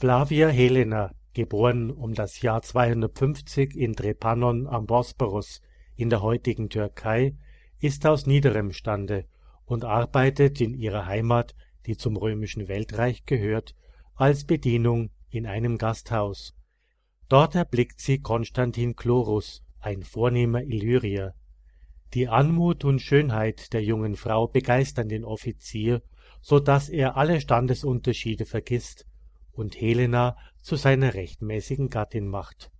Flavia Helena, geboren um das Jahr 250 in Drepannon am Bosporus in der heutigen Türkei, ist aus niederem Stande und arbeitet in ihrer Heimat, die zum römischen Weltreich gehört, als Bedienung in einem Gasthaus. Dort erblickt sie Konstantin Chlorus, ein vornehmer Illyrier. Die Anmut und Schönheit der jungen Frau begeistern den Offizier, so dass er alle Standesunterschiede vergisst und Helena zu seiner rechtmäßigen Gattin macht.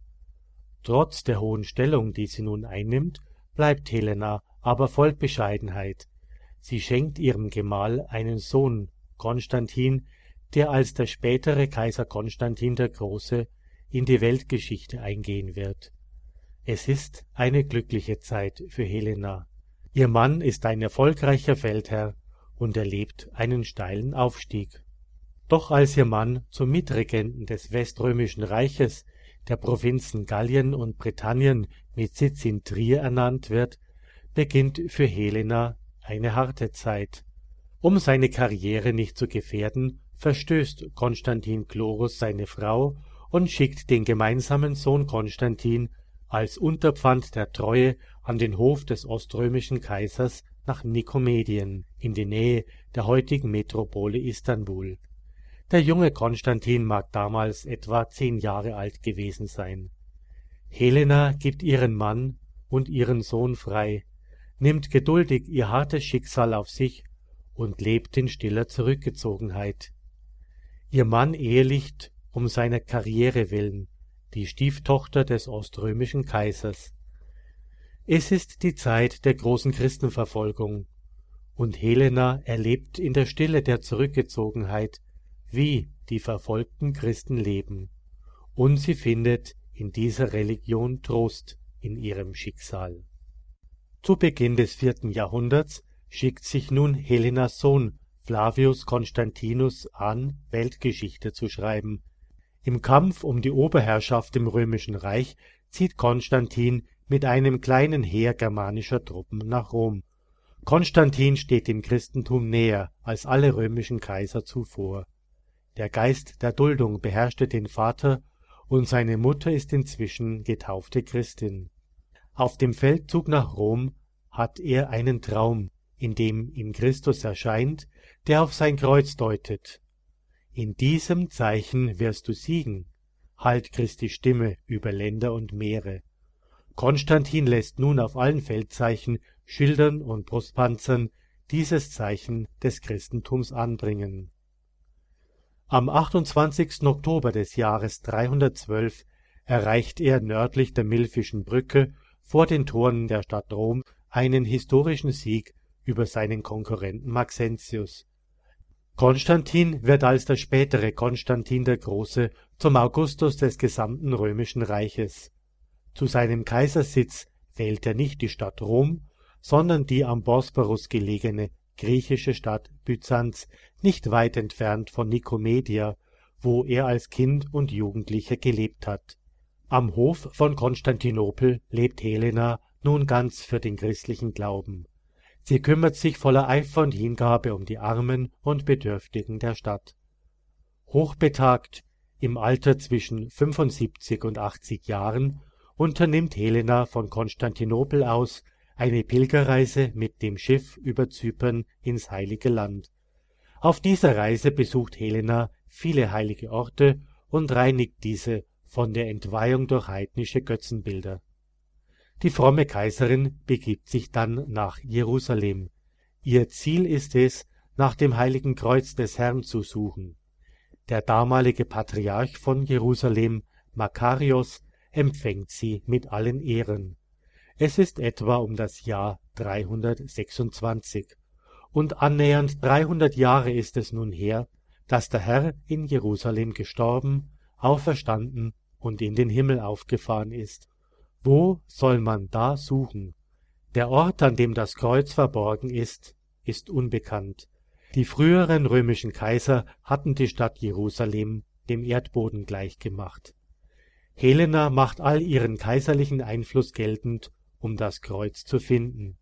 Trotz der hohen Stellung, die sie nun einnimmt, bleibt Helena aber voll Bescheidenheit. Sie schenkt ihrem Gemahl einen Sohn, Konstantin, der als der spätere Kaiser Konstantin der Große in die Weltgeschichte eingehen wird. Es ist eine glückliche Zeit für Helena. Ihr Mann ist ein erfolgreicher Feldherr und erlebt einen steilen Aufstieg. Doch als ihr Mann zum Mitregenten des Weströmischen Reiches der Provinzen Gallien und Britannien mit Sitz in Trier ernannt wird, beginnt für Helena eine harte Zeit. Um seine Karriere nicht zu gefährden, verstößt Konstantin Chlorus seine Frau und schickt den gemeinsamen Sohn Konstantin als Unterpfand der Treue an den Hof des oströmischen Kaisers nach Nikomedien in die Nähe der heutigen Metropole Istanbul der junge Konstantin mag damals etwa zehn Jahre alt gewesen sein. Helena gibt ihren Mann und ihren Sohn frei, nimmt geduldig ihr hartes Schicksal auf sich und lebt in stiller Zurückgezogenheit. Ihr Mann ehelicht um seiner Karriere willen, die Stieftochter des oströmischen Kaisers. Es ist die Zeit der großen Christenverfolgung, und Helena erlebt in der Stille der Zurückgezogenheit wie die verfolgten Christen leben, und sie findet in dieser Religion Trost in ihrem Schicksal. Zu Beginn des vierten Jahrhunderts schickt sich nun Helenas Sohn Flavius Constantinus an, Weltgeschichte zu schreiben. Im Kampf um die Oberherrschaft im römischen Reich zieht Konstantin mit einem kleinen Heer germanischer Truppen nach Rom. Konstantin steht dem Christentum näher als alle römischen Kaiser zuvor der Geist der Duldung beherrschte den Vater, und seine Mutter ist inzwischen getaufte Christin. Auf dem Feldzug nach Rom hat er einen Traum, in dem ihm Christus erscheint, der auf sein Kreuz deutet. In diesem Zeichen wirst du siegen, halt Christi Stimme über Länder und Meere. Konstantin lässt nun auf allen Feldzeichen, Schildern und Brustpanzern dieses Zeichen des Christentums anbringen am 28. Oktober des Jahres 312 erreicht er nördlich der Milfischen Brücke vor den Toren der Stadt Rom einen historischen Sieg über seinen Konkurrenten Maxentius. Konstantin wird als der spätere Konstantin der Große zum Augustus des gesamten römischen Reiches. Zu seinem Kaisersitz wählt er nicht die Stadt Rom, sondern die am Bosporus gelegene griechische Stadt Byzanz, nicht weit entfernt von Nikomedia, wo er als Kind und Jugendlicher gelebt hat. Am Hof von Konstantinopel lebt Helena nun ganz für den christlichen Glauben. Sie kümmert sich voller Eifer und Hingabe um die Armen und Bedürftigen der Stadt. Hochbetagt, im Alter zwischen 75 und 80 Jahren, unternimmt Helena von Konstantinopel aus eine Pilgerreise mit dem Schiff über Zypern ins Heilige Land. Auf dieser Reise besucht Helena viele heilige Orte und reinigt diese von der Entweihung durch heidnische Götzenbilder. Die fromme Kaiserin begibt sich dann nach Jerusalem. Ihr Ziel ist es, nach dem heiligen Kreuz des Herrn zu suchen. Der damalige Patriarch von Jerusalem, Makarios, empfängt sie mit allen Ehren. Es ist etwa um das Jahr 326, und annähernd 300 Jahre ist es nun her, dass der Herr in Jerusalem gestorben, auferstanden und in den Himmel aufgefahren ist. Wo soll man da suchen? Der Ort, an dem das Kreuz verborgen ist, ist unbekannt. Die früheren römischen Kaiser hatten die Stadt Jerusalem dem Erdboden gleichgemacht. Helena macht all ihren kaiserlichen Einfluss geltend um das Kreuz zu finden.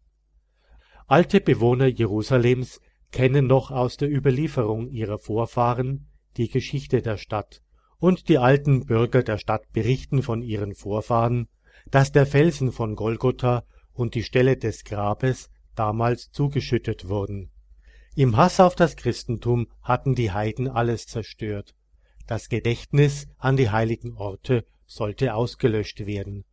Alte Bewohner Jerusalems kennen noch aus der Überlieferung ihrer Vorfahren die Geschichte der Stadt und die alten Bürger der Stadt berichten von ihren Vorfahren, dass der Felsen von Golgotha und die Stelle des Grabes damals zugeschüttet wurden. Im Hass auf das Christentum hatten die Heiden alles zerstört. Das Gedächtnis an die heiligen Orte sollte ausgelöscht werden.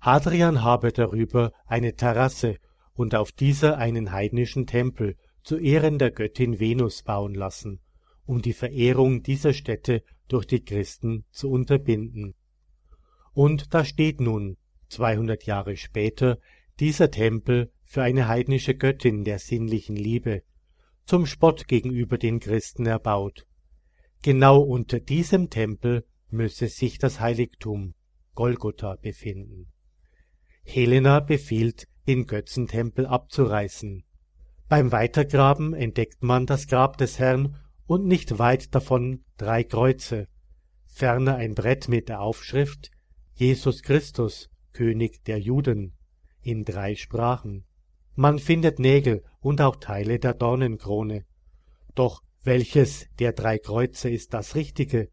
Hadrian habe darüber eine Terrasse und auf dieser einen heidnischen Tempel zu Ehren der Göttin Venus bauen lassen, um die Verehrung dieser Stätte durch die Christen zu unterbinden. Und da steht nun, 200 Jahre später, dieser Tempel für eine heidnische Göttin der sinnlichen Liebe, zum Spott gegenüber den Christen erbaut. Genau unter diesem Tempel müsse sich das Heiligtum Golgotha befinden. Helena befiehlt, den Götzentempel abzureißen. Beim Weitergraben entdeckt man das Grab des Herrn und nicht weit davon drei Kreuze, ferner ein Brett mit der Aufschrift Jesus Christus, König der Juden, in drei Sprachen. Man findet Nägel und auch Teile der Dornenkrone. Doch welches der drei Kreuze ist das Richtige?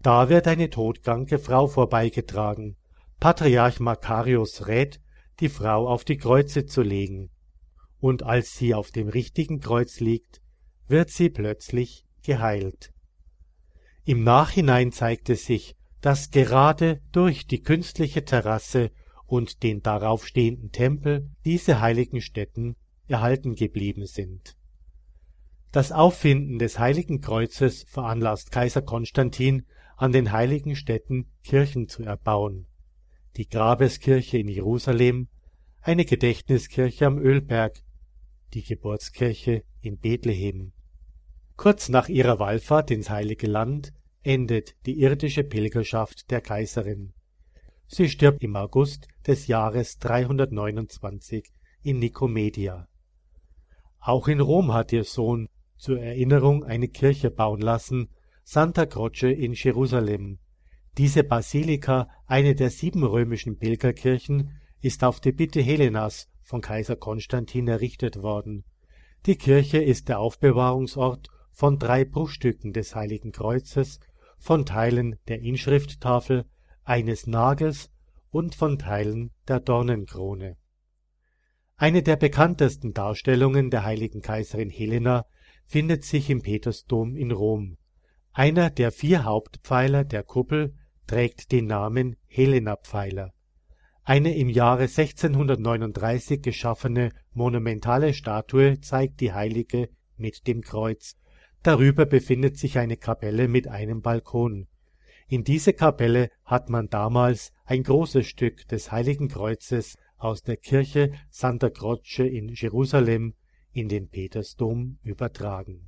Da wird eine todkranke Frau vorbeigetragen. Patriarch Makarius rät, die Frau auf die Kreuze zu legen. Und als sie auf dem richtigen Kreuz liegt, wird sie plötzlich geheilt. Im Nachhinein zeigte sich, dass gerade durch die künstliche Terrasse und den darauf stehenden Tempel diese heiligen Stätten erhalten geblieben sind. Das Auffinden des Heiligen Kreuzes veranlasst Kaiser Konstantin, an den heiligen Stätten Kirchen zu erbauen. Die Grabeskirche in Jerusalem, eine Gedächtniskirche am Ölberg, die Geburtskirche in Bethlehem. Kurz nach ihrer Wallfahrt ins Heilige Land endet die irdische Pilgerschaft der Kaiserin. Sie stirbt im August des Jahres 329 in Nikomedia. Auch in Rom hat ihr Sohn zur Erinnerung eine Kirche bauen lassen, Santa Croce in Jerusalem. Diese Basilika, eine der sieben römischen Pilgerkirchen, ist auf die Bitte Helenas von Kaiser Konstantin errichtet worden. Die Kirche ist der Aufbewahrungsort von drei Bruchstücken des Heiligen Kreuzes, von Teilen der Inschrifttafel, eines Nagels und von Teilen der Dornenkrone. Eine der bekanntesten Darstellungen der heiligen Kaiserin Helena findet sich im Petersdom in Rom. Einer der vier Hauptpfeiler der Kuppel trägt den Namen Helena-Pfeiler. Eine im Jahre 1639 geschaffene monumentale Statue zeigt die Heilige mit dem Kreuz. Darüber befindet sich eine Kapelle mit einem Balkon. In diese Kapelle hat man damals ein großes Stück des Heiligen Kreuzes aus der Kirche Santa Croce in Jerusalem in den Petersdom übertragen.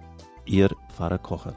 Ihr Pfarrer Kocher.